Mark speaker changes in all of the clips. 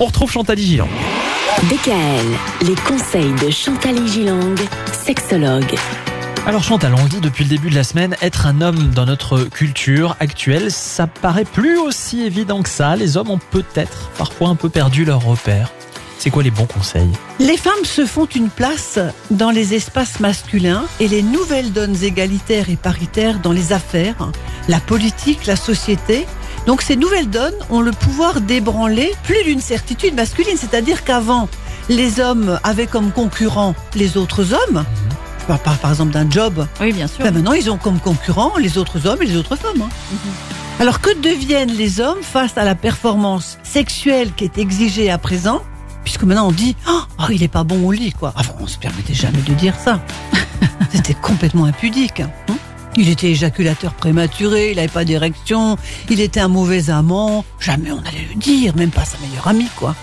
Speaker 1: On retrouve Chantal Gilang.
Speaker 2: DKL, les conseils de Chantal Gilang, sexologue.
Speaker 1: Alors Chantal, on le dit depuis le début de la semaine, être un homme dans notre culture actuelle, ça paraît plus aussi évident que ça. Les hommes ont peut-être parfois un peu perdu leur repère. C'est quoi les bons conseils?
Speaker 3: Les femmes se font une place dans les espaces masculins et les nouvelles donnes égalitaires et paritaires dans les affaires, la politique, la société. Donc ces nouvelles donnes ont le pouvoir d'ébranler plus d'une certitude masculine, c'est-à-dire qu'avant, les hommes avaient comme concurrents les autres hommes. Je parle par, par exemple d'un job.
Speaker 4: Oui, bien sûr.
Speaker 3: Ben maintenant, ils ont comme concurrents les autres hommes et les autres femmes. hein. Alors que deviennent les hommes face à la performance sexuelle qui est exigée à présent? Puisque maintenant on dit oh, oh, il est pas bon au lit quoi. Avant on se permettait jamais de dire ça. C'était complètement impudique. hein. Il était éjaculateur prématuré, il n'avait pas d'érection, il était un mauvais amant. Jamais on allait le dire, même pas sa meilleure amie quoi.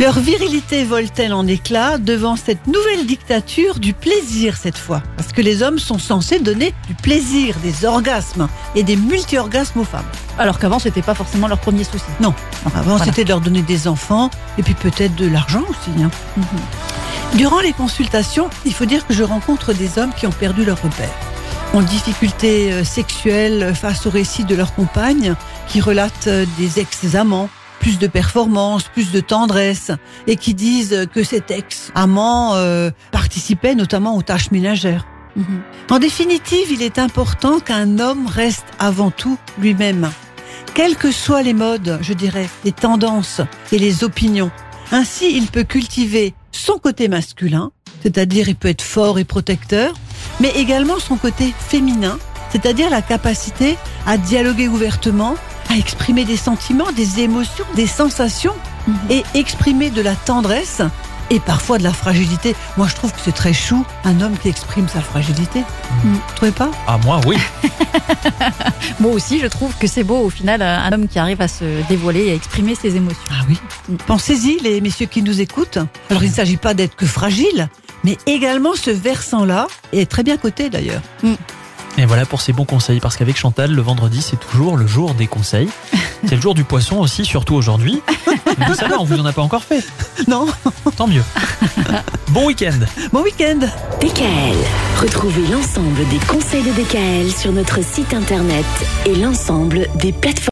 Speaker 3: Leur virilité vole-t-elle en éclats devant cette nouvelle dictature du plaisir cette fois? Parce que les hommes sont censés donner du plaisir, des orgasmes et des multi-orgasmes aux femmes.
Speaker 4: Alors qu'avant, c'était pas forcément leur premier souci.
Speaker 3: Non, avant
Speaker 4: Voilà.
Speaker 3: c'était de leur donner des enfants et puis peut-être de l'argent aussi. hein. Durant les consultations, il faut dire que je rencontre des hommes qui ont perdu leur repère. Ont difficulté euh, sexuelle face au récit de leur compagne qui relatent euh, des ex-amants, plus de performance, plus de tendresse et qui disent que cet ex-amant euh, participait notamment aux tâches ménagères.
Speaker 4: Mhm.
Speaker 3: En définitive, il est important qu'un homme reste avant tout lui-même. Quelles que soient les modes, je dirais, les tendances et les opinions. Ainsi, il peut cultiver son côté masculin, c'est-à-dire il peut être fort et protecteur, mais également son côté féminin, c'est-à-dire la capacité à dialoguer ouvertement, à exprimer des sentiments, des émotions, des sensations et exprimer de la tendresse et parfois de la fragilité. Moi, je trouve que c'est très chou, un homme qui exprime sa fragilité. Vous trouvez pas?
Speaker 1: Ah moi oui.
Speaker 4: Moi aussi, je trouve que c'est beau, au final, un homme qui arrive à se dévoiler et à exprimer ses émotions.
Speaker 3: Ah oui. Pensez-y, les messieurs qui nous écoutent. Alors, il ne s'agit pas d'être que fragile, mais également ce versant-là est très bien coté d'ailleurs.
Speaker 1: Et voilà pour ces bons conseils, parce qu'avec Chantal, le vendredi, c'est toujours le jour des conseils. C'est le jour du poisson aussi, surtout aujourd'hui. Mais Vous savez, on vous en a pas encore fait.
Speaker 3: Non
Speaker 1: Tant mieux. Bon week-end.
Speaker 3: Bon week-end
Speaker 2: DKL. Retrouvez l'ensemble des conseils de DKL sur notre site internet et l'ensemble des plateformes.